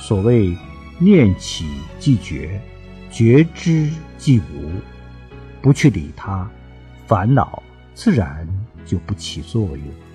所谓念起即觉觉知即无不去理它烦恼自然就不起作用。